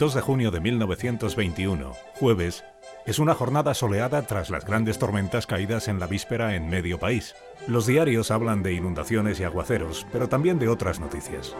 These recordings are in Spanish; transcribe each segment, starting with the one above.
2 de junio de 1921, jueves, es una jornada soleada tras las grandes tormentas caídas en la víspera en medio país. Los diarios hablan de inundaciones y aguaceros, pero también de otras noticias.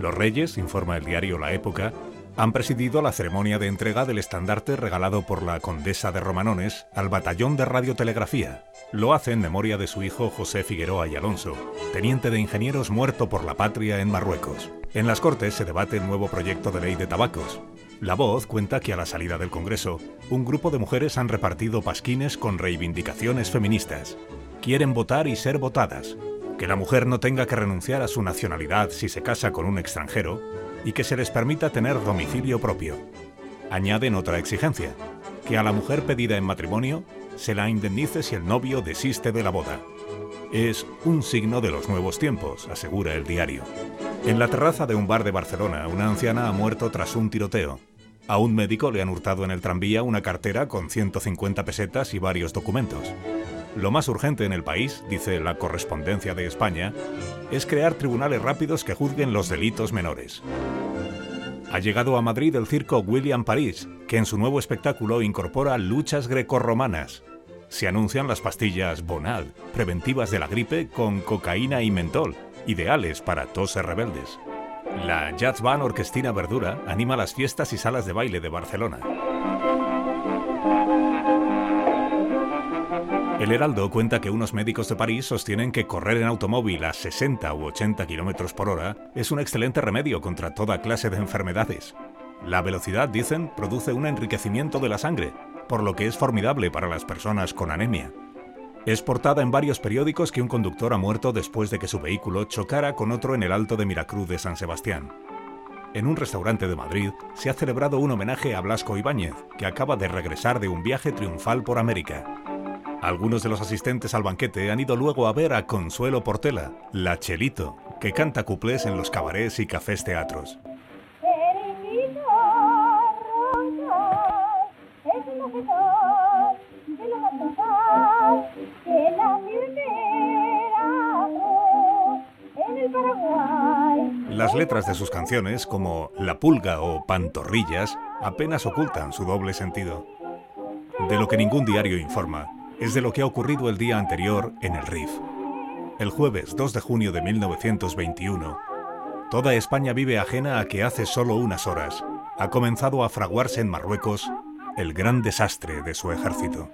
Los reyes, informa el diario La Época, han presidido la ceremonia de entrega del estandarte regalado por la condesa de Romanones al batallón de radiotelegrafía. Lo hace en memoria de su hijo José Figueroa y Alonso, teniente de ingenieros muerto por la patria en Marruecos. En las Cortes se debate el nuevo proyecto de ley de tabacos. La voz cuenta que a la salida del Congreso, un grupo de mujeres han repartido pasquines con reivindicaciones feministas. Quieren votar y ser votadas, que la mujer no tenga que renunciar a su nacionalidad si se casa con un extranjero y que se les permita tener domicilio propio. Añaden otra exigencia, que a la mujer pedida en matrimonio se la indemnice si el novio desiste de la boda. Es un signo de los nuevos tiempos, asegura el diario. En la terraza de un bar de Barcelona, una anciana ha muerto tras un tiroteo. A un médico le han hurtado en el tranvía una cartera con 150 pesetas y varios documentos. Lo más urgente en el país, dice la correspondencia de España, es crear tribunales rápidos que juzguen los delitos menores. Ha llegado a Madrid el circo William París, que en su nuevo espectáculo incorpora luchas grecorromanas. Se anuncian las pastillas Bonal, preventivas de la gripe con cocaína y mentol, ideales para toses rebeldes. La Jazz Band Orquestina Verdura anima las fiestas y salas de baile de Barcelona. El Heraldo cuenta que unos médicos de París sostienen que correr en automóvil a 60 u 80 km por hora es un excelente remedio contra toda clase de enfermedades. La velocidad, dicen, produce un enriquecimiento de la sangre, por lo que es formidable para las personas con anemia. Es portada en varios periódicos que un conductor ha muerto después de que su vehículo chocara con otro en el Alto de Miracruz de San Sebastián. En un restaurante de Madrid se ha celebrado un homenaje a Blasco Ibáñez, que acaba de regresar de un viaje triunfal por América. Algunos de los asistentes al banquete han ido luego a ver a Consuelo Portela, la Chelito, que canta cuplés en los cabarets y cafés teatros. Las letras de sus canciones, como La Pulga o Pantorrillas, apenas ocultan su doble sentido. De lo que ningún diario informa es de lo que ha ocurrido el día anterior en el RIF. El jueves 2 de junio de 1921, toda España vive ajena a que hace solo unas horas ha comenzado a fraguarse en Marruecos el gran desastre de su ejército.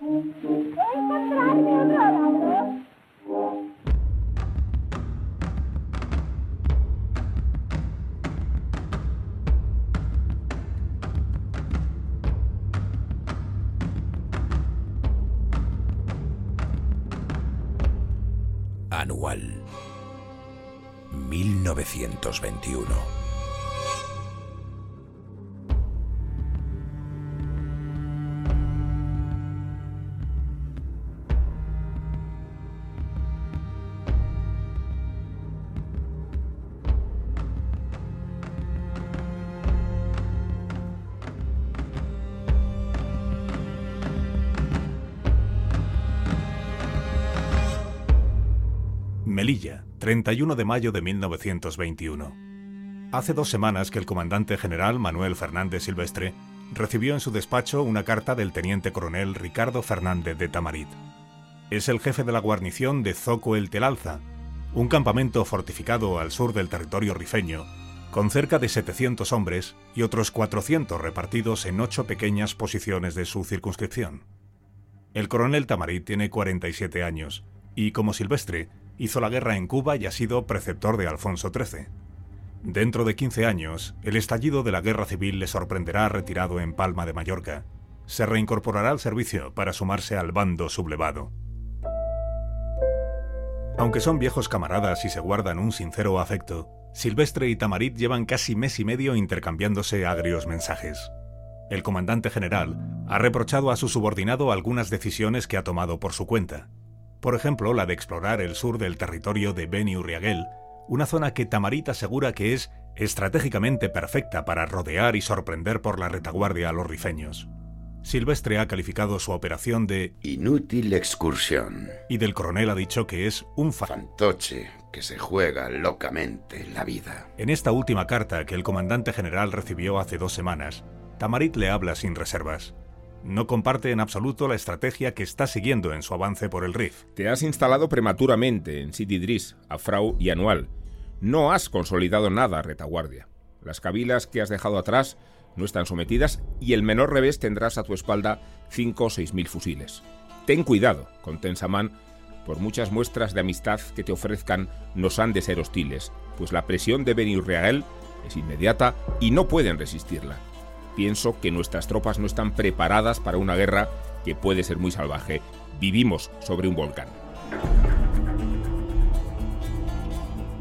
1921 Melilla, 31 de mayo de 1921. Hace dos semanas que el comandante general Manuel Fernández Silvestre recibió en su despacho una carta del teniente coronel Ricardo Fernández de Tamarit. Es el jefe de la guarnición de Zoco el Telalza, un campamento fortificado al sur del territorio rifeño, con cerca de 700 hombres y otros 400 repartidos en ocho pequeñas posiciones de su circunscripción. El coronel Tamarit tiene 47 años y, como Silvestre, hizo la guerra en Cuba y ha sido preceptor de Alfonso XIII. Dentro de 15 años, el estallido de la guerra civil le sorprenderá retirado en Palma de Mallorca. Se reincorporará al servicio para sumarse al bando sublevado. Aunque son viejos camaradas y se guardan un sincero afecto, Silvestre y Tamarit llevan casi mes y medio intercambiándose agrios mensajes. El comandante general ha reprochado a su subordinado algunas decisiones que ha tomado por su cuenta por ejemplo la de explorar el sur del territorio de Beni Urriaguel, una zona que Tamarit asegura que es estratégicamente perfecta para rodear y sorprender por la retaguardia a los rifeños. Silvestre ha calificado su operación de inútil excursión. Y del coronel ha dicho que es un fantoche que se juega locamente la vida. En esta última carta que el comandante general recibió hace dos semanas, Tamarit le habla sin reservas. No comparte en absoluto la estrategia que está siguiendo en su avance por el Rif. Te has instalado prematuramente en Sidi Idris, Afrau y Anual. No has consolidado nada, retaguardia. Las cabilas que has dejado atrás no están sometidas y el menor revés tendrás a tu espalda 5 o 6 mil fusiles. Ten cuidado con Tensaman, por muchas muestras de amistad que te ofrezcan nos han de ser hostiles, pues la presión de Ben Real es inmediata y no pueden resistirla. Pienso que nuestras tropas no están preparadas para una guerra que puede ser muy salvaje. Vivimos sobre un volcán.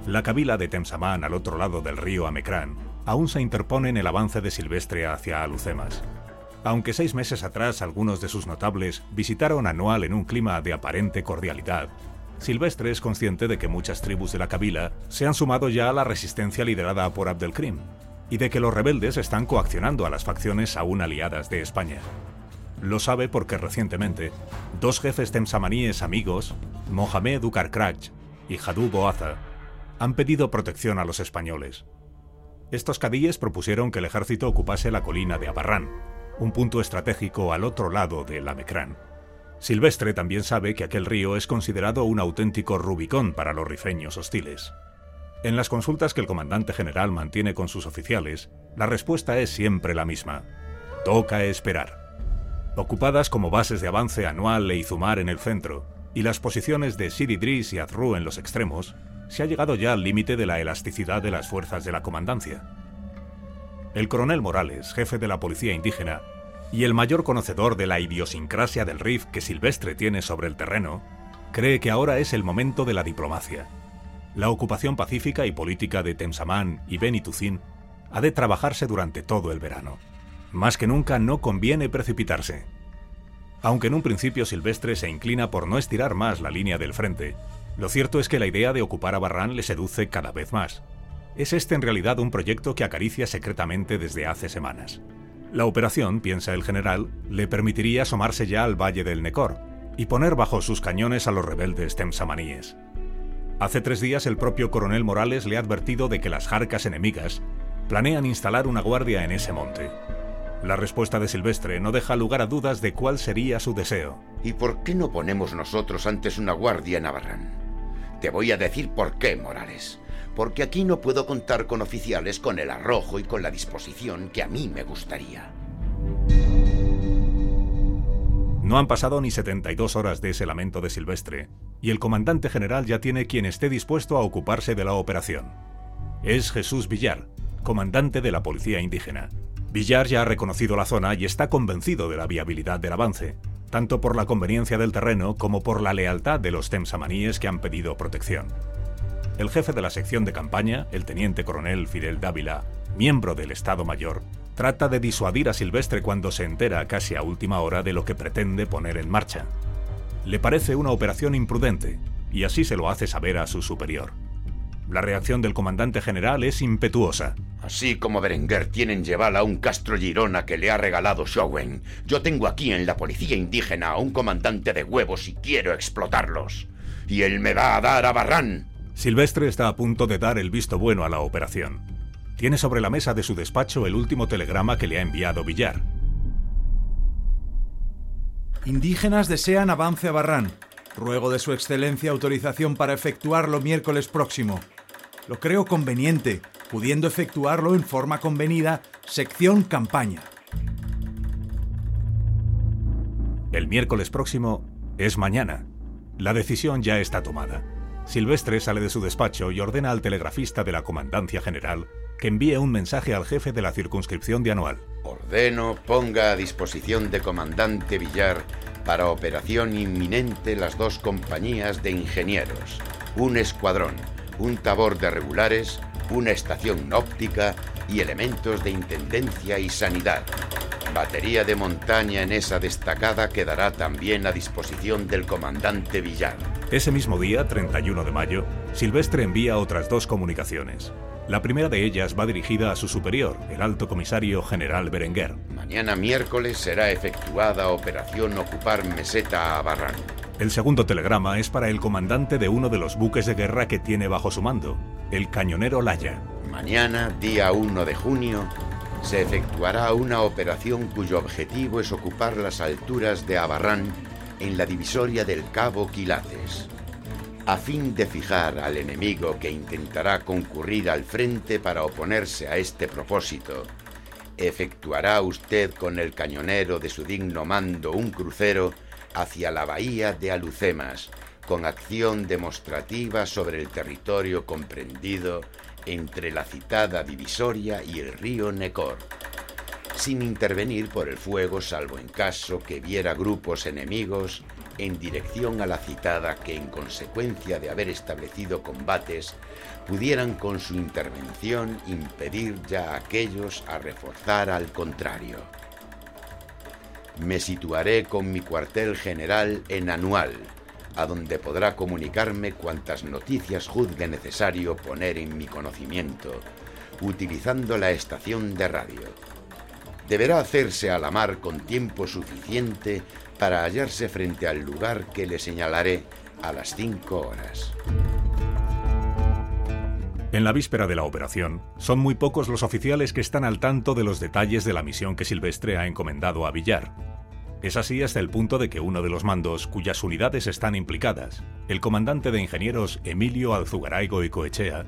La cabila de Temsamán al otro lado del río Amecrán aún se interpone en el avance de Silvestre hacia Alucemas. Aunque seis meses atrás algunos de sus notables visitaron Anual en un clima de aparente cordialidad, Silvestre es consciente de que muchas tribus de la Kabila se han sumado ya a la resistencia liderada por Abdelkrim y de que los rebeldes están coaccionando a las facciones aún aliadas de España. Lo sabe porque recientemente dos jefes temsamaníes amigos, Mohamed Ukarkrach y Hadou Boaza, han pedido protección a los españoles. Estos cadíes propusieron que el ejército ocupase la colina de Abarrán, un punto estratégico al otro lado del Amecrán. Silvestre también sabe que aquel río es considerado un auténtico Rubicón para los rifeños hostiles. En las consultas que el comandante general mantiene con sus oficiales, la respuesta es siempre la misma. Toca esperar. Ocupadas como bases de avance anual e Izumar en el centro, y las posiciones de Sidi Idris y Azru en los extremos, se ha llegado ya al límite de la elasticidad de las fuerzas de la comandancia. El coronel Morales, jefe de la policía indígena, y el mayor conocedor de la idiosincrasia del RIF que Silvestre tiene sobre el terreno, cree que ahora es el momento de la diplomacia. La ocupación pacífica y política de Temsamán y Benitucín ha de trabajarse durante todo el verano. Más que nunca no conviene precipitarse. Aunque en un principio Silvestre se inclina por no estirar más la línea del frente, lo cierto es que la idea de ocupar a Barran le seduce cada vez más. Es este en realidad un proyecto que acaricia secretamente desde hace semanas. La operación, piensa el general, le permitiría asomarse ya al valle del Necor y poner bajo sus cañones a los rebeldes temsamaníes. Hace tres días el propio coronel Morales le ha advertido de que las jarcas enemigas planean instalar una guardia en ese monte. La respuesta de Silvestre no deja lugar a dudas de cuál sería su deseo. ¿Y por qué no ponemos nosotros antes una guardia en Abarrán? Te voy a decir por qué, Morales. Porque aquí no puedo contar con oficiales con el arrojo y con la disposición que a mí me gustaría. No han pasado ni 72 horas de ese lamento de Silvestre, y el comandante general ya tiene quien esté dispuesto a ocuparse de la operación. Es Jesús Villar, comandante de la Policía Indígena. Villar ya ha reconocido la zona y está convencido de la viabilidad del avance, tanto por la conveniencia del terreno como por la lealtad de los temsamaníes que han pedido protección. El jefe de la sección de campaña, el teniente coronel Fidel Dávila, miembro del Estado Mayor, trata de disuadir a Silvestre cuando se entera casi a última hora de lo que pretende poner en marcha. Le parece una operación imprudente, y así se lo hace saber a su superior. La reacción del comandante general es impetuosa. Así como Berenguer tiene en Yevala un Castro Girona que le ha regalado Showen, yo tengo aquí en la policía indígena a un comandante de huevos y quiero explotarlos. Y él me va a dar a Barrán. Silvestre está a punto de dar el visto bueno a la operación. Tiene sobre la mesa de su despacho el último telegrama que le ha enviado Villar. Indígenas desean avance a Barrán. Ruego de su excelencia autorización para efectuarlo miércoles próximo. Lo creo conveniente, pudiendo efectuarlo en forma convenida, sección campaña. El miércoles próximo es mañana. La decisión ya está tomada. Silvestre sale de su despacho y ordena al telegrafista de la Comandancia General que envíe un mensaje al jefe de la circunscripción de Anual. Ponga a disposición de comandante Villar para operación inminente las dos compañías de ingenieros, un escuadrón un tabor de regulares, una estación óptica y elementos de intendencia y sanidad. Batería de montaña en esa destacada quedará también a disposición del comandante Villar. Ese mismo día, 31 de mayo, Silvestre envía otras dos comunicaciones. La primera de ellas va dirigida a su superior, el alto comisario general Berenguer. Mañana miércoles será efectuada operación Ocupar Meseta a Barran. El segundo telegrama es para el comandante de uno de los buques de guerra que tiene bajo su mando, el cañonero Laya. Mañana, día 1 de junio, se efectuará una operación cuyo objetivo es ocupar las alturas de Abarrán en la divisoria del Cabo Quilates a fin de fijar al enemigo que intentará concurrir al frente para oponerse a este propósito, efectuará usted con el cañonero de su digno mando un crucero hacia la bahía de Alucemas, con acción demostrativa sobre el territorio comprendido entre la citada divisoria y el río Necor, sin intervenir por el fuego salvo en caso que viera grupos enemigos en dirección a la citada que en consecuencia de haber establecido combates pudieran con su intervención impedir ya a aquellos a reforzar al contrario. Me situaré con mi cuartel general en Anual, a donde podrá comunicarme cuantas noticias juzgue necesario poner en mi conocimiento, utilizando la estación de radio. Deberá hacerse a la mar con tiempo suficiente para hallarse frente al lugar que le señalaré a las 5 horas. En la víspera de la operación, son muy pocos los oficiales que están al tanto de los detalles de la misión que Silvestre ha encomendado a Villar. Es así hasta el punto de que uno de los mandos cuyas unidades están implicadas, el comandante de ingenieros Emilio Alzugaraigo y Coechea,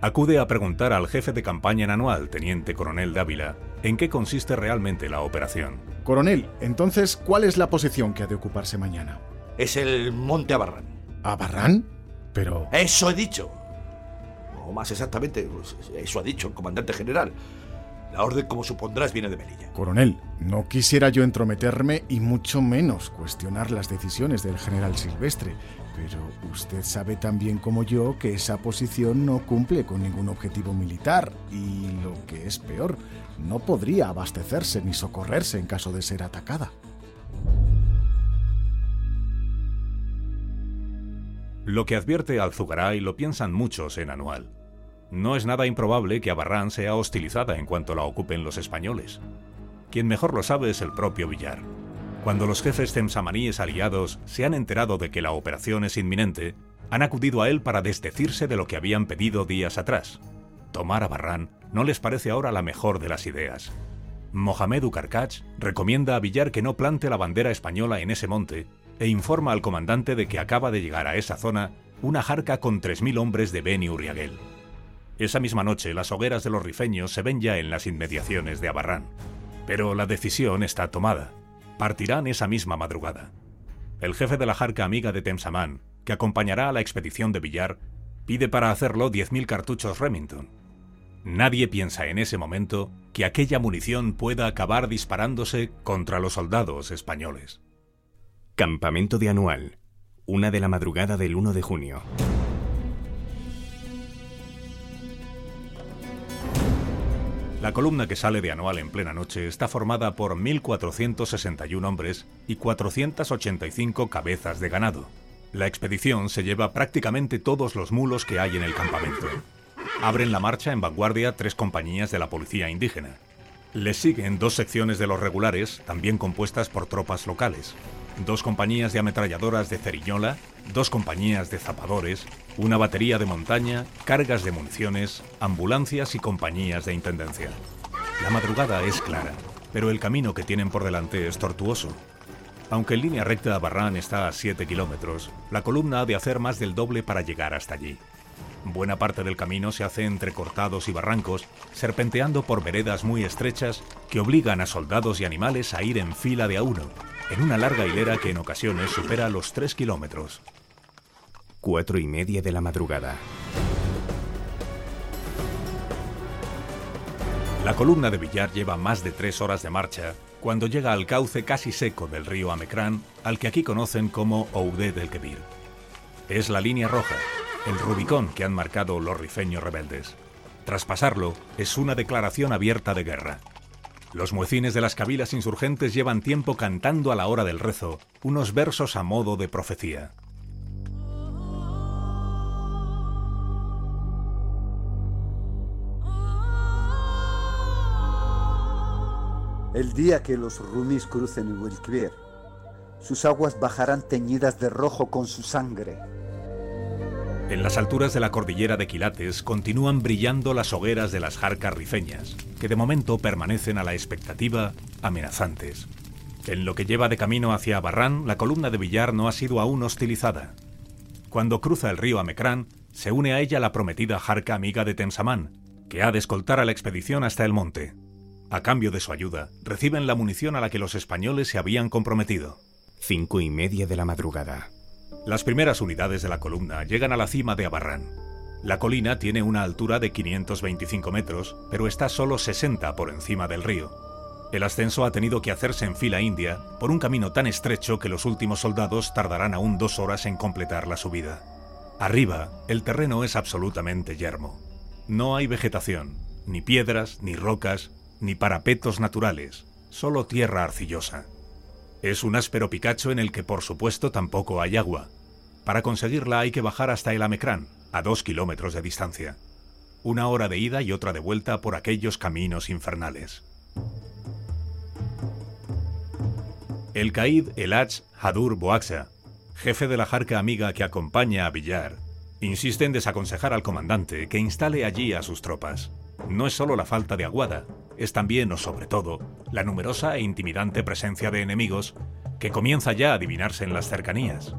acude a preguntar al jefe de campaña en anual, teniente coronel Dávila, en qué consiste realmente la operación. Coronel, entonces, ¿cuál es la posición que ha de ocuparse mañana? Es el Monte Abarrán. ¿Abarrán? Pero... Eso he dicho. O más exactamente, pues, eso ha dicho el comandante general. La orden, como supondrás, viene de Melilla. Coronel, no quisiera yo entrometerme y mucho menos cuestionar las decisiones del general Silvestre, pero usted sabe tan bien como yo que esa posición no cumple con ningún objetivo militar y, lo que es peor, no podría abastecerse ni socorrerse en caso de ser atacada. Lo que advierte Alzugaray lo piensan muchos en Anual. No es nada improbable que Abarrán sea hostilizada en cuanto la ocupen los españoles. Quien mejor lo sabe es el propio Villar. Cuando los jefes temsamaníes aliados se han enterado de que la operación es inminente, han acudido a él para desdecirse de lo que habían pedido días atrás. Tomar Abarrán no les parece ahora la mejor de las ideas. Mohamed Ucarcach recomienda a Villar que no plante la bandera española en ese monte e informa al comandante de que acaba de llegar a esa zona una jarca con 3.000 hombres de Beni Urriaguel. Esa misma noche las hogueras de los rifeños se ven ya en las inmediaciones de Abarrán. Pero la decisión está tomada. Partirán esa misma madrugada. El jefe de la jarca amiga de Temsamán, que acompañará a la expedición de Villar, pide para hacerlo 10.000 cartuchos Remington. Nadie piensa en ese momento que aquella munición pueda acabar disparándose contra los soldados españoles. Campamento de Anual. Una de la madrugada del 1 de junio. La columna que sale de anual en plena noche está formada por 1.461 hombres y 485 cabezas de ganado. La expedición se lleva prácticamente todos los mulos que hay en el campamento. Abren la marcha en vanguardia tres compañías de la policía indígena. Les siguen dos secciones de los regulares, también compuestas por tropas locales, dos compañías de ametralladoras de Ceriñola, dos compañías de zapadores, una batería de montaña, cargas de municiones, ambulancias y compañías de intendencia. La madrugada es clara, pero el camino que tienen por delante es tortuoso. Aunque en línea recta Barran está a 7 kilómetros, la columna ha de hacer más del doble para llegar hasta allí. Buena parte del camino se hace entre cortados y barrancos, serpenteando por veredas muy estrechas que obligan a soldados y animales a ir en fila de a uno, en una larga hilera que en ocasiones supera los 3 kilómetros. Cuatro y media de la madrugada. La columna de Villar lleva más de tres horas de marcha cuando llega al cauce casi seco del río Amecrán, al que aquí conocen como Oude del Kebir. Es la línea roja, el Rubicón que han marcado los rifeños rebeldes. Tras pasarlo, es una declaración abierta de guerra. Los muecines de las cabilas insurgentes llevan tiempo cantando a la hora del rezo, unos versos a modo de profecía. El día que los rumis crucen el Guadalquivir, sus aguas bajarán teñidas de rojo con su sangre. En las alturas de la cordillera de Quilates continúan brillando las hogueras de las jarcas rifeñas, que de momento permanecen a la expectativa amenazantes. En lo que lleva de camino hacia Barrán, la columna de Villar no ha sido aún hostilizada. Cuando cruza el río Amecrán, se une a ella la prometida jarca amiga de Tensamán, que ha de escoltar a la expedición hasta el monte. A cambio de su ayuda, reciben la munición a la que los españoles se habían comprometido. Cinco y media de la madrugada. Las primeras unidades de la columna llegan a la cima de Abarrán. La colina tiene una altura de 525 metros, pero está solo 60 por encima del río. El ascenso ha tenido que hacerse en fila india por un camino tan estrecho que los últimos soldados tardarán aún dos horas en completar la subida. Arriba, el terreno es absolutamente yermo. No hay vegetación, ni piedras, ni rocas, ni parapetos naturales, solo tierra arcillosa. Es un áspero picacho en el que por supuesto tampoco hay agua. Para conseguirla hay que bajar hasta el Amecrán, a dos kilómetros de distancia. Una hora de ida y otra de vuelta por aquellos caminos infernales. El Caid Elach Hadur Boaxa, jefe de la jarca amiga que acompaña a Villar, insiste en desaconsejar al comandante que instale allí a sus tropas. No es solo la falta de aguada, es también o sobre todo la numerosa e intimidante presencia de enemigos que comienza ya a adivinarse en las cercanías.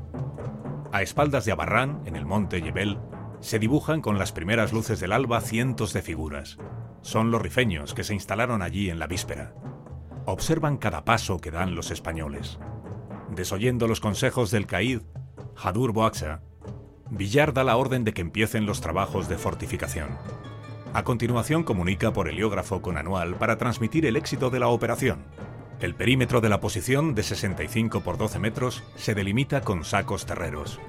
A espaldas de Abarrán, en el monte Yebel, se dibujan con las primeras luces del alba cientos de figuras. Son los rifeños que se instalaron allí en la víspera observan cada paso que dan los españoles. Desoyendo los consejos del Caid, Hadur Boaxa, Villar da la orden de que empiecen los trabajos de fortificación. A continuación comunica por heliógrafo con Anual para transmitir el éxito de la operación. El perímetro de la posición, de 65 por 12 metros, se delimita con sacos terreros.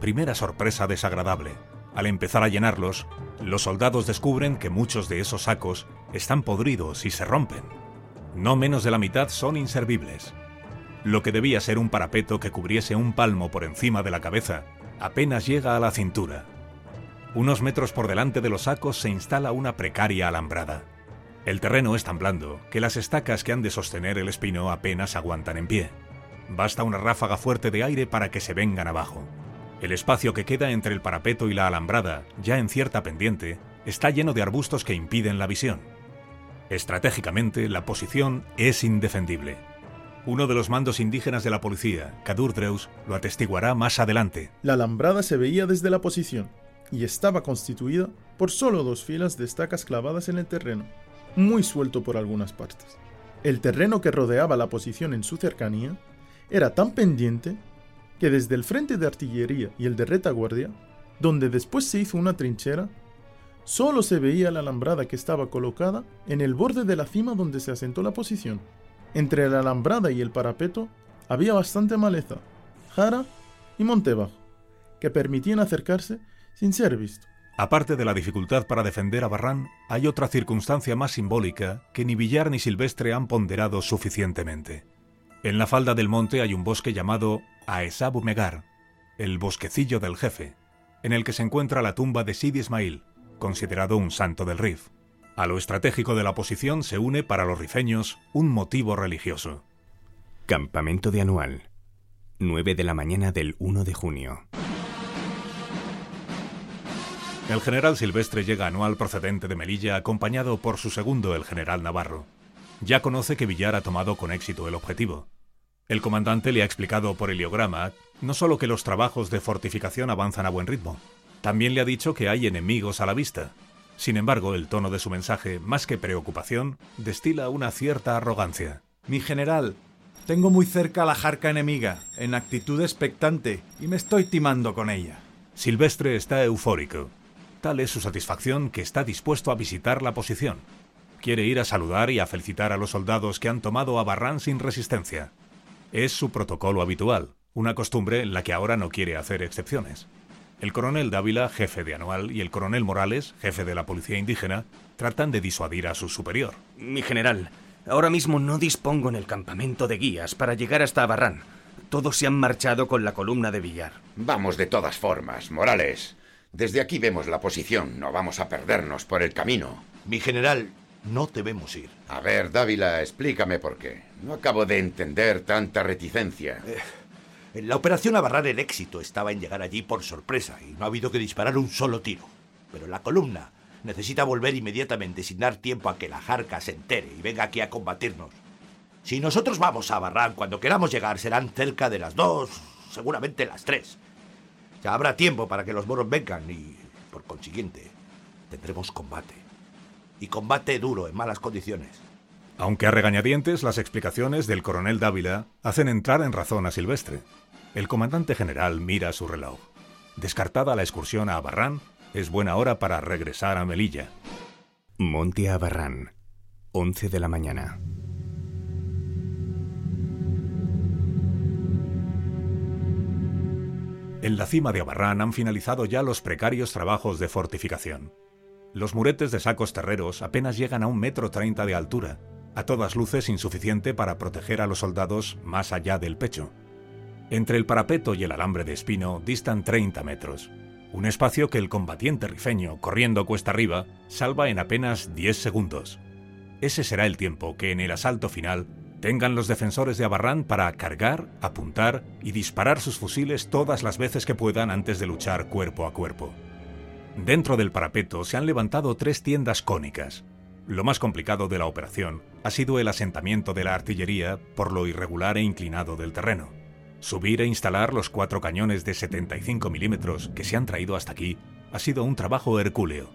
Primera sorpresa desagradable. Al empezar a llenarlos, los soldados descubren que muchos de esos sacos están podridos y se rompen. No menos de la mitad son inservibles. Lo que debía ser un parapeto que cubriese un palmo por encima de la cabeza apenas llega a la cintura. Unos metros por delante de los sacos se instala una precaria alambrada. El terreno es tan blando que las estacas que han de sostener el espino apenas aguantan en pie. Basta una ráfaga fuerte de aire para que se vengan abajo. El espacio que queda entre el parapeto y la alambrada, ya en cierta pendiente, está lleno de arbustos que impiden la visión. Estratégicamente, la posición es indefendible. Uno de los mandos indígenas de la policía, Kadur Dreus, lo atestiguará más adelante. La alambrada se veía desde la posición y estaba constituida por solo dos filas de estacas clavadas en el terreno, muy suelto por algunas partes. El terreno que rodeaba la posición en su cercanía era tan pendiente que desde el frente de artillería y el de retaguardia, donde después se hizo una trinchera, Solo se veía la alambrada que estaba colocada en el borde de la cima donde se asentó la posición. Entre la alambrada y el parapeto había bastante maleza, jara y monte bajo, que permitían acercarse sin ser visto. Aparte de la dificultad para defender a Barrán, hay otra circunstancia más simbólica que ni Villar ni Silvestre han ponderado suficientemente. En la falda del monte hay un bosque llamado Aesabu Megar, el bosquecillo del jefe, en el que se encuentra la tumba de Sid Ismail, considerado un santo del Rif. A lo estratégico de la posición se une para los rifeños un motivo religioso. Campamento de Anual. 9 de la mañana del 1 de junio. El general Silvestre llega anual procedente de Melilla acompañado por su segundo, el general Navarro. Ya conoce que Villar ha tomado con éxito el objetivo. El comandante le ha explicado por heliograma no solo que los trabajos de fortificación avanzan a buen ritmo, también le ha dicho que hay enemigos a la vista. Sin embargo, el tono de su mensaje, más que preocupación, destila una cierta arrogancia. Mi general, tengo muy cerca a la jarca enemiga, en actitud expectante, y me estoy timando con ella. Silvestre está eufórico. Tal es su satisfacción que está dispuesto a visitar la posición. Quiere ir a saludar y a felicitar a los soldados que han tomado a Barrán sin resistencia. Es su protocolo habitual, una costumbre en la que ahora no quiere hacer excepciones. El coronel Dávila, jefe de Anual, y el coronel Morales, jefe de la policía indígena, tratan de disuadir a su superior. Mi general, ahora mismo no dispongo en el campamento de guías para llegar hasta Abarrán. Todos se han marchado con la columna de Villar. Vamos de todas formas, Morales. Desde aquí vemos la posición, no vamos a perdernos por el camino. Mi general, No debemos ir. A ver, Dávila, explícame por qué. No acabo de entender tanta reticencia. Eh, en la operación Abarrar el éxito estaba en llegar allí por sorpresa y no ha habido que disparar un solo tiro. Pero la columna necesita volver inmediatamente sin dar tiempo a que la jarca se entere y venga aquí a combatirnos. Si nosotros vamos a Barran cuando queramos llegar serán cerca de las dos, seguramente las tres. Ya habrá tiempo para que los moros vengan y, por consiguiente, tendremos combate. Y combate duro en malas condiciones. Aunque a regañadientes, las explicaciones del coronel Dávila hacen entrar en razón a Silvestre. El comandante general mira su reloj. Descartada la excursión a Barran, es buena hora para regresar a Melilla. Monte Abarrán, 11 de la mañana. En la cima de Abarrán han finalizado ya los precarios trabajos de fortificación. Los muretes de sacos terreros apenas llegan a un metro treinta de altura, a todas luces insuficiente para proteger a los soldados más allá del pecho. Entre el parapeto y el alambre de espino distan 30 metros, un espacio que el combatiente rifeño, corriendo cuesta arriba, salva en apenas 10 segundos. Ese será el tiempo que en el asalto final tengan los defensores de Abarrán para cargar, apuntar y disparar sus fusiles todas las veces que puedan antes de luchar cuerpo a cuerpo. Dentro del parapeto se han levantado tres tiendas cónicas. Lo más complicado de la operación ha sido el asentamiento de la artillería por lo irregular e inclinado del terreno. Subir e instalar los cuatro cañones de 75 milímetros que se han traído hasta aquí ha sido un trabajo hercúleo.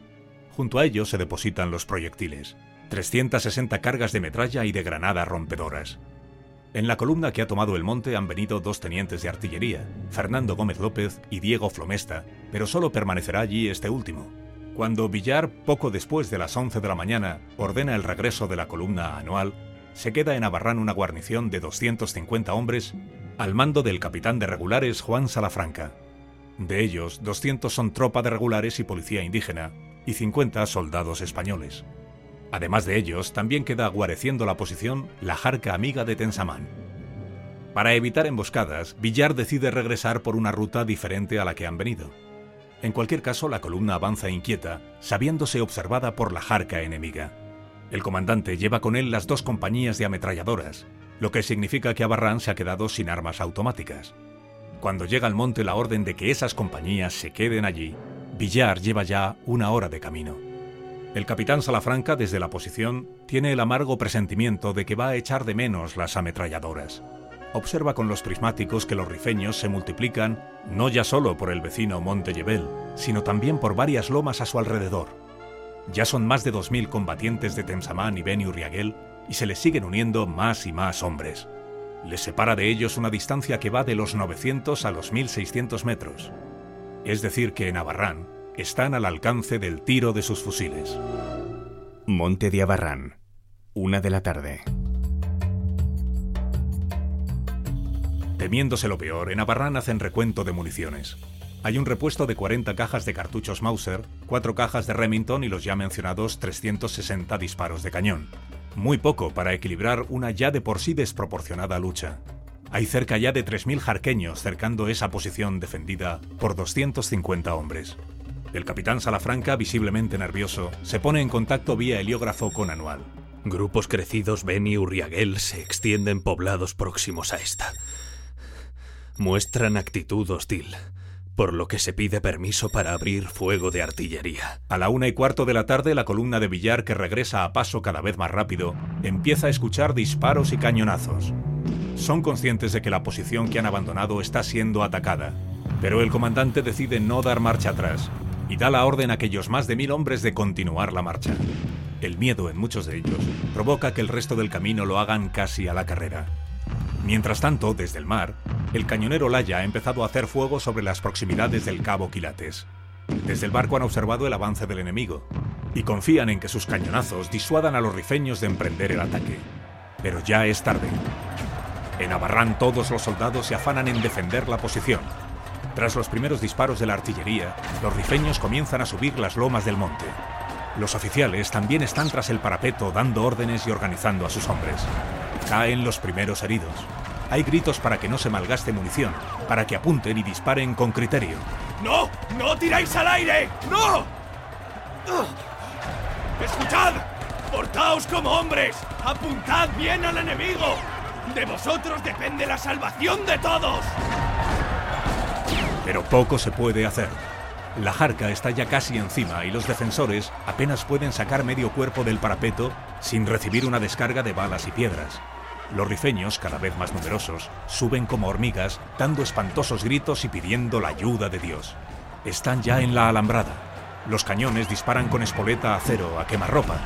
Junto a ellos se depositan los proyectiles, 360 cargas de metralla y de granadas rompedoras. En la columna que ha tomado el monte han venido dos tenientes de artillería, Fernando Gómez López y Diego Flomesta, pero solo permanecerá allí este último. Cuando Villar, poco después de las 11 de la mañana, ordena el regreso de la columna anual, se queda en Abarrán una guarnición de 250 hombres al mando del capitán de regulares Juan Salafranca. De ellos, 200 son tropa de regulares y policía indígena, y 50 soldados españoles. Además de ellos, también queda guareciendo la posición la jarca amiga de Tensamán. Para evitar emboscadas, Villar decide regresar por una ruta diferente a la que han venido. En cualquier caso, la columna avanza inquieta, sabiéndose observada por la jarca enemiga. El comandante lleva con él las dos compañías de ametralladoras, lo que significa que Abarrán se ha quedado sin armas automáticas. Cuando llega al monte la orden de que esas compañías se queden allí, Villar lleva ya una hora de camino. El capitán Salafranca, desde la posición, tiene el amargo presentimiento de que va a echar de menos las ametralladoras. Observa con los prismáticos que los rifeños se multiplican no ya solo por el vecino Monte Yebel, sino también por varias lomas a su alrededor. Ya son más de 2.000 combatientes de Temsamán y Beni Urriaguel y se les siguen uniendo más y más hombres. Les separa de ellos una distancia que va de los 900 a los 1.600 metros. Es decir, que en Abarrán, están al alcance del tiro de sus fusiles. Monte de Abarrán, una de la tarde. Temiéndose lo peor, en Abarrán hacen recuento de municiones. Hay un repuesto de 40 cajas de cartuchos Mauser, 4 cajas de Remington y los ya mencionados 360 disparos de cañón. Muy poco para equilibrar una ya de por sí desproporcionada lucha. Hay cerca ya de 3.000 jarqueños cercando esa posición defendida por 250 hombres. El capitán Salafranca, visiblemente nervioso, se pone en contacto vía heliógrafo con Anual. Grupos crecidos Beni y Urriaguel se extienden poblados próximos a esta. Muestran actitud hostil, por lo que se pide permiso para abrir fuego de artillería. A la una y cuarto de la tarde, la columna de billar, que regresa a paso cada vez más rápido, empieza a escuchar disparos y cañonazos. Son conscientes de que la posición que han abandonado está siendo atacada, pero el comandante decide no dar marcha atrás y da la orden a aquellos más de mil hombres de continuar la marcha. El miedo en muchos de ellos provoca que el resto del camino lo hagan casi a la carrera. Mientras tanto, desde el mar, el cañonero Laya ha empezado a hacer fuego sobre las proximidades del cabo Quilates. Desde el barco han observado el avance del enemigo y confían en que sus cañonazos disuadan a los rifeños de emprender el ataque. Pero ya es tarde. En Abarrán todos los soldados se afanan en defender la posición, tras los primeros disparos de la artillería, los rifeños comienzan a subir las lomas del monte. Los oficiales también están tras el parapeto dando órdenes y organizando a sus hombres. Caen los primeros heridos. Hay gritos para que no se malgaste munición, para que apunten y disparen con criterio. ¡No! ¡No tiráis al aire! ¡No! ¡Escuchad! Portaos como hombres. Apuntad bien al enemigo. De vosotros depende la salvación de todos. Pero poco se puede hacer. La jarca está ya casi encima y los defensores apenas pueden sacar medio cuerpo del parapeto sin recibir una descarga de balas y piedras. Los rifeños, cada vez más numerosos, suben como hormigas, dando espantosos gritos y pidiendo la ayuda de Dios. Están ya en la alambrada. Los cañones disparan con espoleta a cero, a quemarropa.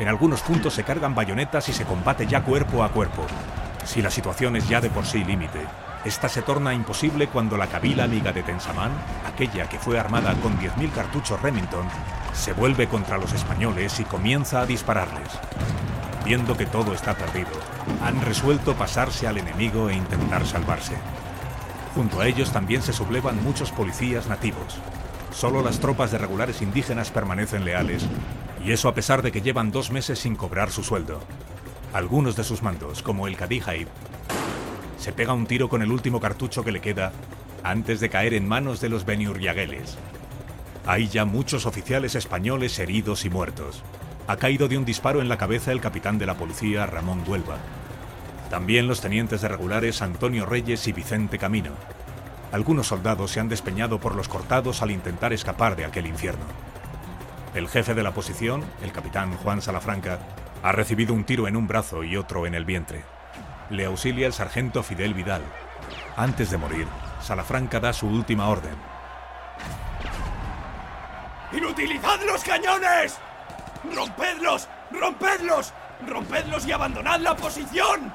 En algunos puntos se cargan bayonetas y se combate ya cuerpo a cuerpo. Si la situación es ya de por sí límite, esta se torna imposible cuando la cabila amiga de Tensamán, aquella que fue armada con 10.000 cartuchos Remington, se vuelve contra los españoles y comienza a dispararles. Viendo que todo está perdido, han resuelto pasarse al enemigo e intentar salvarse. Junto a ellos también se sublevan muchos policías nativos. Solo las tropas de regulares indígenas permanecen leales, y eso a pesar de que llevan dos meses sin cobrar su sueldo. Algunos de sus mandos, como el Kadija se pega un tiro con el último cartucho que le queda antes de caer en manos de los beniurriagueles. Hay ya muchos oficiales españoles heridos y muertos. Ha caído de un disparo en la cabeza el capitán de la policía Ramón Huelva. También los tenientes de regulares Antonio Reyes y Vicente Camino. Algunos soldados se han despeñado por los cortados al intentar escapar de aquel infierno. El jefe de la posición, el capitán Juan Salafranca, ha recibido un tiro en un brazo y otro en el vientre le auxilia el sargento Fidel Vidal. Antes de morir, Salafranca da su última orden. ¡Inutilizad los cañones! ¡Rompedlos! ¡Rompedlos! ¡Rompedlos y abandonad la posición!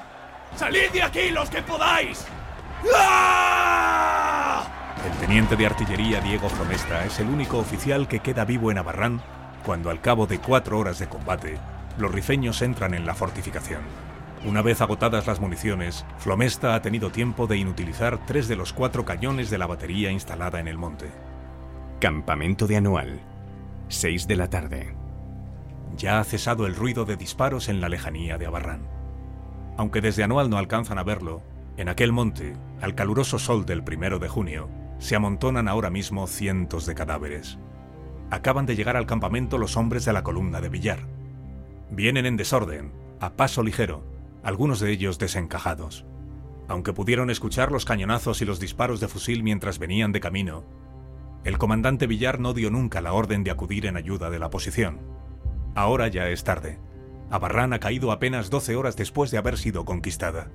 ¡Salid de aquí los que podáis! ¡Ah! El teniente de artillería Diego Flomesta es el único oficial que queda vivo en Abarrán cuando al cabo de cuatro horas de combate, los rifeños entran en la fortificación. Una vez agotadas las municiones, Flomesta ha tenido tiempo de inutilizar tres de los cuatro cañones de la batería instalada en el monte. Campamento de Anual. 6 de la tarde. Ya ha cesado el ruido de disparos en la lejanía de Abarrán. Aunque desde Anual no alcanzan a verlo, en aquel monte, al caluroso sol del primero de junio, se amontonan ahora mismo cientos de cadáveres. Acaban de llegar al campamento los hombres de la columna de Villar. Vienen en desorden, a paso ligero, algunos de ellos desencajados. Aunque pudieron escuchar los cañonazos y los disparos de fusil mientras venían de camino, el comandante Villar no dio nunca la orden de acudir en ayuda de la posición. Ahora ya es tarde. Abarrán ha caído apenas 12 horas después de haber sido conquistada.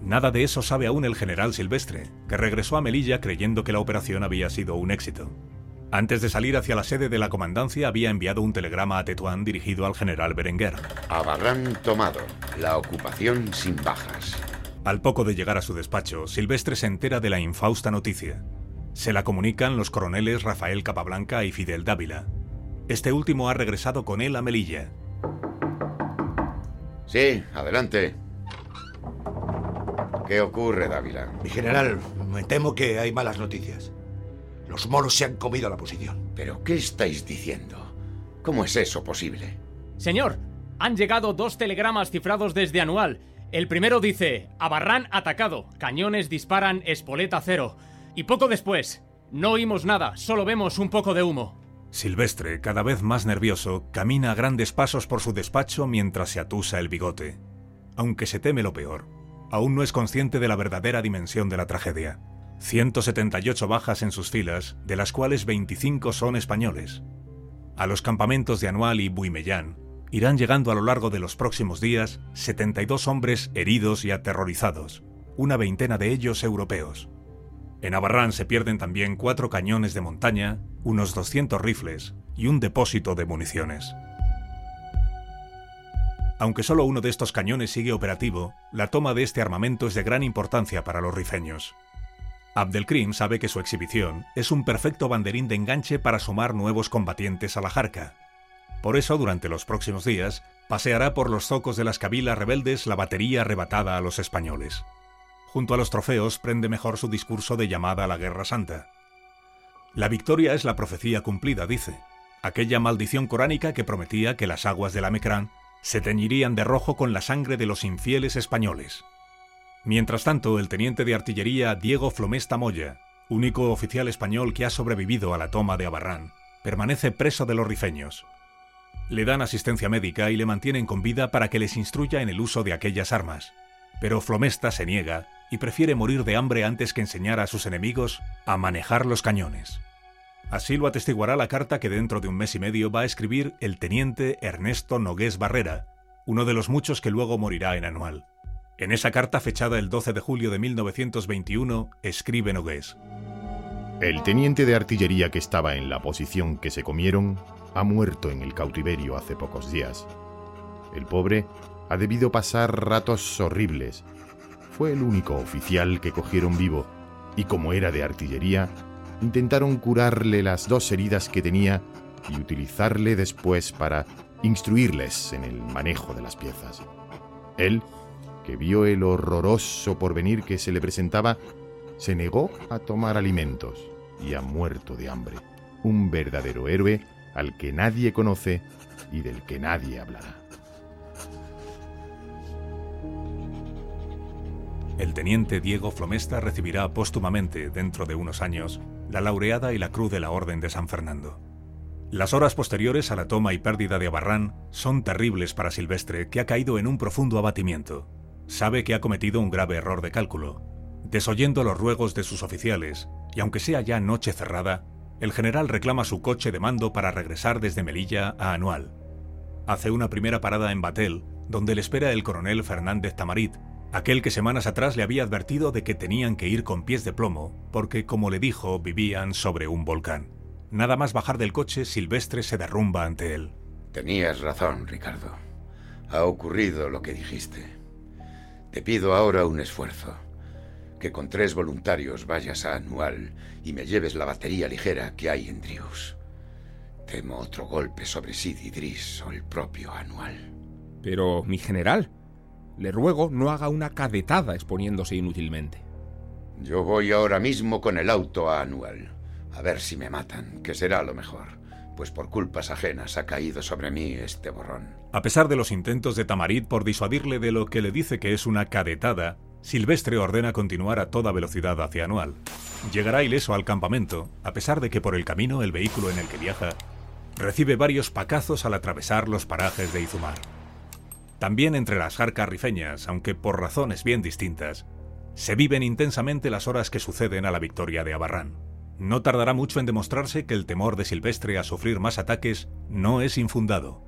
Nada de eso sabe aún el general Silvestre, que regresó a Melilla creyendo que la operación había sido un éxito. Antes de salir hacia la sede de la comandancia había enviado un telegrama a Tetuán dirigido al general Berenguer. Abarrán tomado. La ocupación sin bajas. Al poco de llegar a su despacho, Silvestre se entera de la infausta noticia. Se la comunican los coroneles Rafael Capablanca y Fidel Dávila. Este último ha regresado con él a Melilla. Sí, adelante. ¿Qué ocurre, Dávila? Mi general, me temo que hay malas noticias. Los moros se han comido la posición. ¿Pero qué estáis diciendo? ¿Cómo es eso posible? Señor, han llegado dos telegramas cifrados desde Anual. El primero dice, Abarrán atacado, cañones disparan espoleta cero. Y poco después, no oímos nada, solo vemos un poco de humo. Silvestre, cada vez más nervioso, camina a grandes pasos por su despacho mientras se atusa el bigote. Aunque se teme lo peor, aún no es consciente de la verdadera dimensión de la tragedia. 178 bajas en sus filas, de las cuales 25 son españoles. A los campamentos de Anual y Buimellán irán llegando a lo largo de los próximos días 72 hombres heridos y aterrorizados, una veintena de ellos europeos. En Abarrán se pierden también cuatro cañones de montaña, unos 200 rifles y un depósito de municiones. Aunque solo uno de estos cañones sigue operativo, la toma de este armamento es de gran importancia para los rifeños. Abdelkrim sabe que su exhibición es un perfecto banderín de enganche para sumar nuevos combatientes a la jarca. Por eso, durante los próximos días, paseará por los zocos de las cabilas rebeldes la batería arrebatada a los españoles. Junto a los trofeos prende mejor su discurso de llamada a la Guerra Santa. La victoria es la profecía cumplida, dice, aquella maldición coránica que prometía que las aguas de la Mecrán se teñirían de rojo con la sangre de los infieles españoles. Mientras tanto, el teniente de artillería Diego Flomesta Moya, único oficial español que ha sobrevivido a la toma de Abarrán, permanece preso de los rifeños. Le dan asistencia médica y le mantienen con vida para que les instruya en el uso de aquellas armas. Pero Flomesta se niega y prefiere morir de hambre antes que enseñar a sus enemigos a manejar los cañones. Así lo atestiguará la carta que dentro de un mes y medio va a escribir el teniente Ernesto Nogués Barrera, uno de los muchos que luego morirá en Anual. En esa carta fechada el 12 de julio de 1921, escribe Nogués. El teniente de artillería que estaba en la posición que se comieron ha muerto en el cautiverio hace pocos días. El pobre ha debido pasar ratos horribles. Fue el único oficial que cogieron vivo y como era de artillería, intentaron curarle las dos heridas que tenía y utilizarle después para instruirles en el manejo de las piezas. Él, que vio el horroroso porvenir que se le presentaba, se negó a tomar alimentos y ha muerto de hambre. Un verdadero héroe al que nadie conoce y del que nadie hablará. El teniente Diego Flomesta recibirá póstumamente, dentro de unos años, la laureada y la cruz de la Orden de San Fernando. Las horas posteriores a la toma y pérdida de Abarrán son terribles para Silvestre, que ha caído en un profundo abatimiento. Sabe que ha cometido un grave error de cálculo. Desoyendo los ruegos de sus oficiales, y aunque sea ya noche cerrada, el general reclama su coche de mando para regresar desde Melilla a Anual. Hace una primera parada en Batel, donde le espera el coronel Fernández Tamarit, aquel que semanas atrás le había advertido de que tenían que ir con pies de plomo, porque, como le dijo, vivían sobre un volcán. Nada más bajar del coche, Silvestre se derrumba ante él. Tenías razón, Ricardo. Ha ocurrido lo que dijiste. Te pido ahora un esfuerzo. Que con tres voluntarios vayas a Anual y me lleves la batería ligera que hay en Drius. Temo otro golpe sobre Sid Idris o el propio Anual. Pero, mi general, le ruego no haga una cadetada exponiéndose inútilmente. Yo voy ahora mismo con el auto a Anual. A ver si me matan, que será lo mejor, pues por culpas ajenas ha caído sobre mí este borrón. A pesar de los intentos de Tamarit por disuadirle de lo que le dice que es una cadetada, Silvestre ordena continuar a toda velocidad hacia Anual. Llegará ileso al campamento, a pesar de que por el camino el vehículo en el que viaja recibe varios pacazos al atravesar los parajes de Izumar. También entre las jarcas rifeñas, aunque por razones bien distintas, se viven intensamente las horas que suceden a la victoria de Abarrán. No tardará mucho en demostrarse que el temor de Silvestre a sufrir más ataques no es infundado.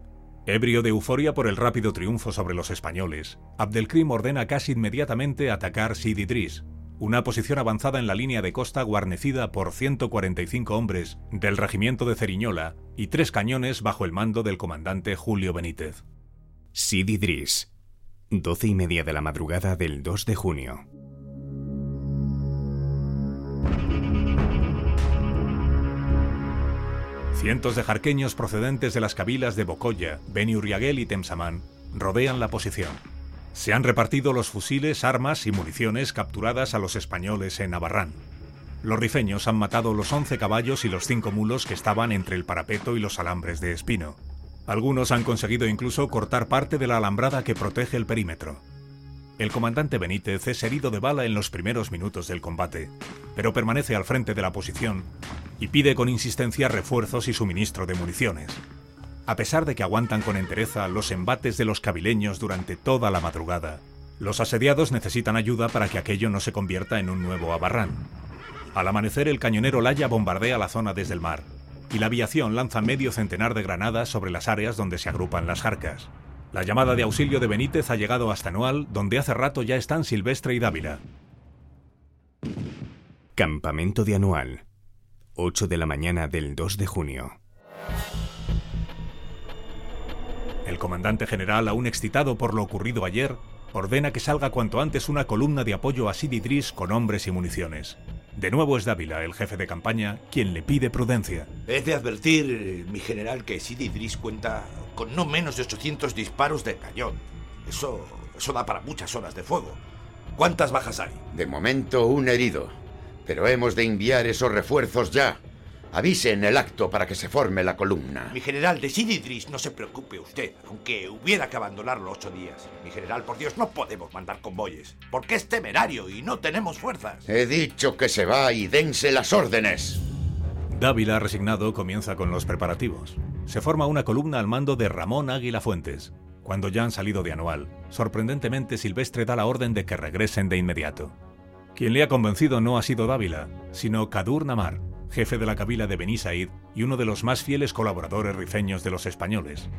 Ebrio de euforia por el rápido triunfo sobre los españoles, Abdelkrim ordena casi inmediatamente atacar Sid Idris, una posición avanzada en la línea de costa guarnecida por 145 hombres del regimiento de Ceriñola y tres cañones bajo el mando del comandante Julio Benítez. Sid Idris, 12 y media de la madrugada del 2 de junio. Cientos de jarqueños procedentes de las cabilas de Bocoya, Beniurriaguel y Temsamán rodean la posición. Se han repartido los fusiles, armas y municiones capturadas a los españoles en Navarrán. Los rifeños han matado los 11 caballos y los 5 mulos que estaban entre el parapeto y los alambres de espino. Algunos han conseguido incluso cortar parte de la alambrada que protege el perímetro. El comandante Benítez es herido de bala en los primeros minutos del combate, pero permanece al frente de la posición y pide con insistencia refuerzos y suministro de municiones. A pesar de que aguantan con entereza los embates de los cabileños durante toda la madrugada, los asediados necesitan ayuda para que aquello no se convierta en un nuevo Abarrán. Al amanecer el cañonero Laya bombardea la zona desde el mar, y la aviación lanza medio centenar de granadas sobre las áreas donde se agrupan las jarcas. La llamada de auxilio de Benítez ha llegado hasta Anual, donde hace rato ya están Silvestre y Dávila. Campamento de Anual. 8 de la mañana del 2 de junio. El comandante general, aún excitado por lo ocurrido ayer, ordena que salga cuanto antes una columna de apoyo a Sid Idris con hombres y municiones. De nuevo es Dávila, el jefe de campaña, quien le pide prudencia. He de advertir, mi general, que Sid Idris cuenta con no menos de 800 disparos de cañón. Eso, eso da para muchas horas de fuego. ¿Cuántas bajas hay? De momento un herido, pero hemos de enviar esos refuerzos ya. Avise en el acto para que se forme la columna. Mi general, de Sid Idris, no se preocupe usted, aunque hubiera que abandonarlo ocho días. Mi general, por Dios, no podemos mandar convoyes, porque es temerario y no tenemos fuerzas. He dicho que se va y dense las órdenes. Dávila, resignado, comienza con los preparativos. Se forma una columna al mando de Ramón Águila Fuentes. Cuando ya han salido de anual, sorprendentemente Silvestre da la orden de que regresen de inmediato. Quien le ha convencido no ha sido Dávila, sino Kadur Namar, jefe de la cabila de Beni Said y uno de los más fieles colaboradores rifeños de los españoles.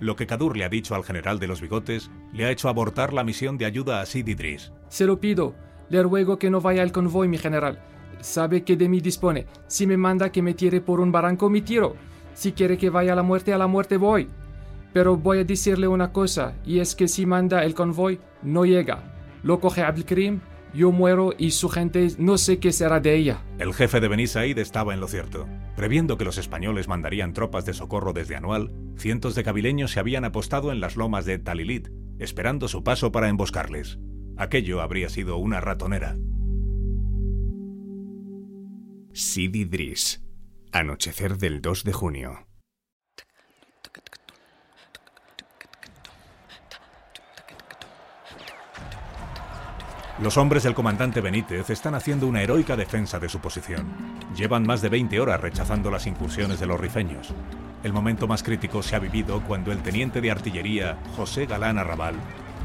Lo que Kadur le ha dicho al general de los bigotes le ha hecho abortar la misión de ayuda a Sid Idris. Se lo pido. Le ruego que no vaya al convoy, mi general. Sabe que de mí dispone. Si me manda que me tire por un barranco, me tiro. Si quiere que vaya a la muerte, a la muerte voy. Pero voy a decirle una cosa, y es que si manda el convoy, no llega. Lo coge Abdelkrim, yo muero y su gente no sé qué será de ella. El jefe de Beni Said estaba en lo cierto. Previendo que los españoles mandarían tropas de socorro desde Anual, cientos de cabileños se habían apostado en las lomas de Talilit, esperando su paso para emboscarles. Aquello habría sido una ratonera. Sid Idris. Anochecer del 2 de junio. Los hombres del comandante Benítez están haciendo una heroica defensa de su posición. Llevan más de 20 horas rechazando las incursiones de los rifeños. El momento más crítico se ha vivido cuando el teniente de artillería José Galán Arrabal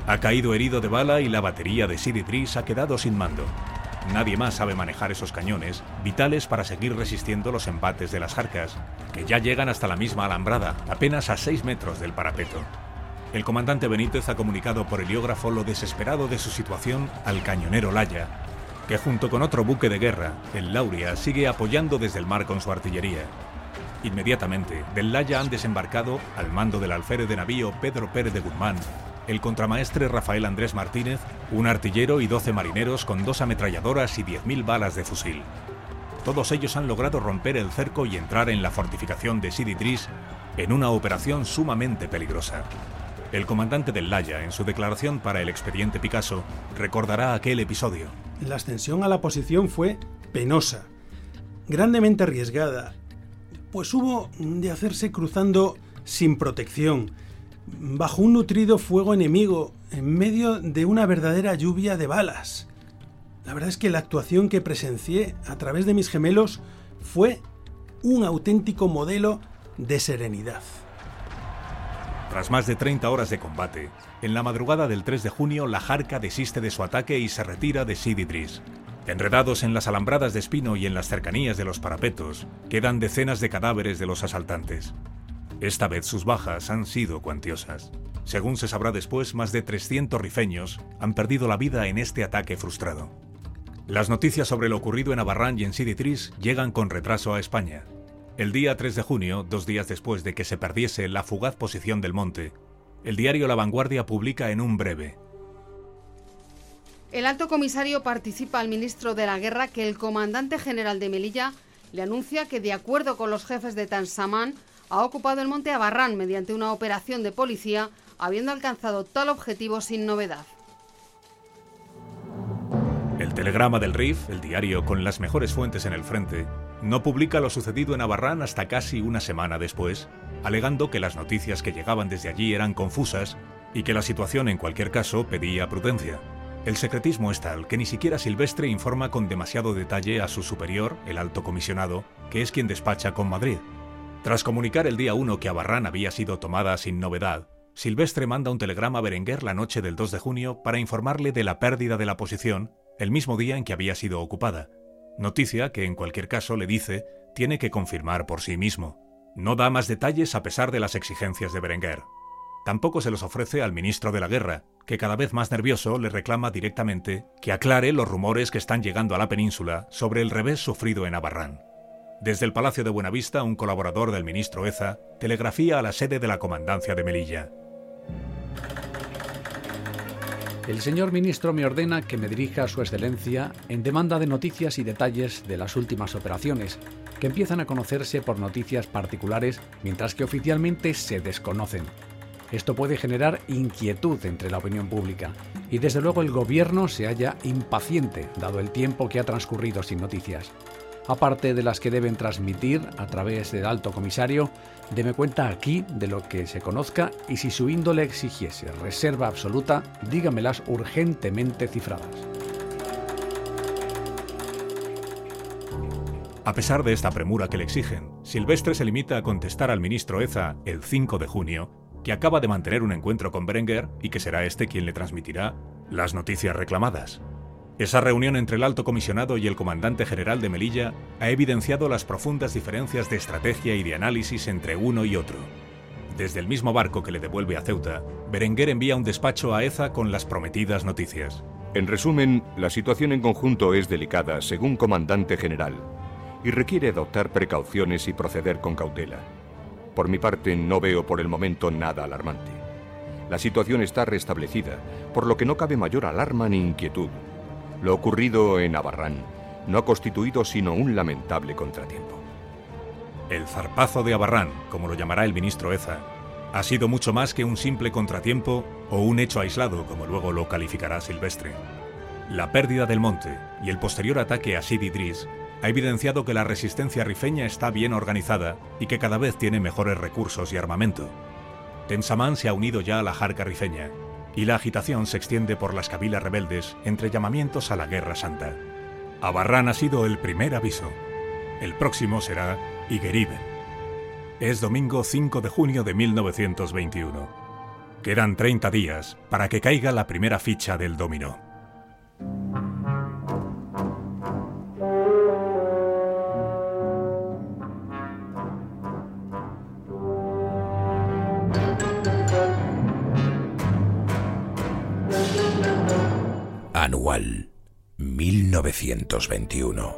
ha caído herido de bala y la batería de Sid Idris ha quedado sin mando. Nadie más sabe manejar esos cañones, vitales para seguir resistiendo los embates de las jarcas, que ya llegan hasta la misma alambrada, apenas a 6 metros del parapeto. El comandante Benítez ha comunicado por heliógrafo lo desesperado de su situación al cañonero Laya, que junto con otro buque de guerra, el Lauria, sigue apoyando desde el mar con su artillería. Inmediatamente, del Laya han desembarcado, al mando del alférez de navío Pedro Pérez de Guzmán, el contramaestre Rafael Andrés Martínez, un artillero y 12 marineros con dos ametralladoras y 10.000 balas de fusil. Todos ellos han logrado romper el cerco y entrar en la fortificación de Sididris en una operación sumamente peligrosa. El comandante del Laya, en su declaración para el expediente Picasso, recordará aquel episodio. La ascensión a la posición fue penosa, grandemente arriesgada, pues hubo de hacerse cruzando sin protección, bajo un nutrido fuego enemigo, en medio de una verdadera lluvia de balas. La verdad es que la actuación que presencié a través de mis gemelos fue un auténtico modelo de serenidad. Tras más de 30 horas de combate, en la madrugada del 3 de junio la Jarca desiste de su ataque y se retira de Sid Idris. Enredados en las alambradas de espino y en las cercanías de los parapetos, quedan decenas de cadáveres de los asaltantes. Esta vez sus bajas han sido cuantiosas. Según se sabrá después, más de 300 rifeños han perdido la vida en este ataque frustrado. Las noticias sobre lo ocurrido en Abarrán y en Siditris llegan con retraso a España. El día 3 de junio, dos días después de que se perdiese la fugaz posición del monte, el diario La Vanguardia publica en un breve. El alto comisario participa al ministro de la Guerra que el comandante general de Melilla le anuncia que, de acuerdo con los jefes de Tansamán, ha ocupado el monte Abarrán mediante una operación de policía, habiendo alcanzado tal objetivo sin novedad. El telegrama del RIF, el diario con las mejores fuentes en el frente, no publica lo sucedido en Abarrán hasta casi una semana después, alegando que las noticias que llegaban desde allí eran confusas y que la situación en cualquier caso pedía prudencia. El secretismo es tal que ni siquiera Silvestre informa con demasiado detalle a su superior, el alto comisionado, que es quien despacha con Madrid. Tras comunicar el día 1 que Abarrán había sido tomada sin novedad, Silvestre manda un telegrama a Berenguer la noche del 2 de junio para informarle de la pérdida de la posición el mismo día en que había sido ocupada. Noticia que en cualquier caso le dice tiene que confirmar por sí mismo. No da más detalles a pesar de las exigencias de Berenguer. Tampoco se los ofrece al ministro de la Guerra, que cada vez más nervioso le reclama directamente que aclare los rumores que están llegando a la península sobre el revés sufrido en Abarrán. Desde el Palacio de Buenavista, un colaborador del ministro Eza telegrafía a la sede de la comandancia de Melilla. El señor ministro me ordena que me dirija a su excelencia en demanda de noticias y detalles de las últimas operaciones, que empiezan a conocerse por noticias particulares mientras que oficialmente se desconocen. Esto puede generar inquietud entre la opinión pública y desde luego el gobierno se halla impaciente dado el tiempo que ha transcurrido sin noticias aparte de las que deben transmitir a través del alto comisario, deme cuenta aquí de lo que se conozca y si su índole exigiese reserva absoluta, dígamelas urgentemente cifradas. A pesar de esta premura que le exigen, Silvestre se limita a contestar al ministro Eza el 5 de junio que acaba de mantener un encuentro con Berenguer y que será este quien le transmitirá las noticias reclamadas. Esa reunión entre el alto comisionado y el comandante general de Melilla ha evidenciado las profundas diferencias de estrategia y de análisis entre uno y otro. Desde el mismo barco que le devuelve a Ceuta, Berenguer envía un despacho a Eza con las prometidas noticias. En resumen, la situación en conjunto es delicada, según comandante general, y requiere adoptar precauciones y proceder con cautela. Por mi parte, no veo por el momento nada alarmante. La situación está restablecida, por lo que no cabe mayor alarma ni inquietud. Lo ocurrido en Abarrán no ha constituido sino un lamentable contratiempo. El zarpazo de Abarrán, como lo llamará el ministro Eza, ha sido mucho más que un simple contratiempo o un hecho aislado, como luego lo calificará Silvestre. La pérdida del monte y el posterior ataque a Sid Idris ha evidenciado que la resistencia rifeña está bien organizada y que cada vez tiene mejores recursos y armamento. Tensamán se ha unido ya a la jarca rifeña y la agitación se extiende por las cabilas rebeldes entre llamamientos a la Guerra Santa. Abarrán ha sido el primer aviso. El próximo será Igueriben. Es domingo 5 de junio de 1921. Quedan 30 días para que caiga la primera ficha del dominó. Anual 1921.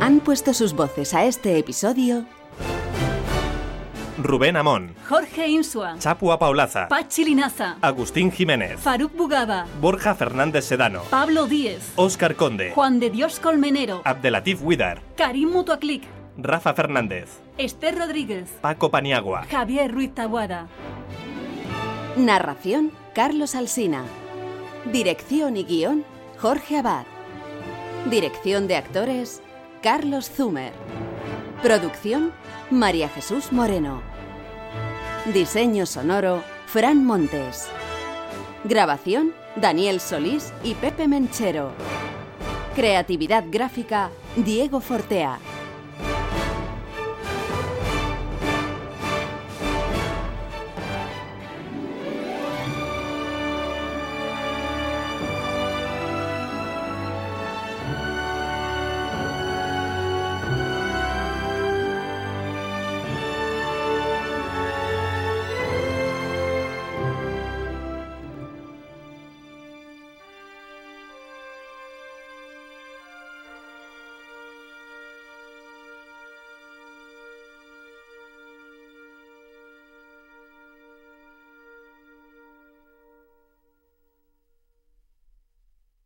Han puesto sus voces a este episodio Rubén Amón, Jorge Insua, Chapua Paulaza, Pachi Linaza, Agustín Jiménez, Faruk Bugaba, Borja Fernández Sedano, Pablo Díez, Óscar Conde, Juan de Dios Colmenero, Abdelatif Widar, Karim Mutuaclic, Rafa Fernández, Esther Rodríguez, Paco Paniagua, Javier Ruiz Tabuada. Narración Carlos Alsina. Dirección y guion Jorge Abad. Dirección de actores Carlos Zumer. Producción María Jesús Moreno. Diseño sonoro Fran Montes. Grabación Daniel Solís y Pepe Menchero. Creatividad gráfica Diego Fortea.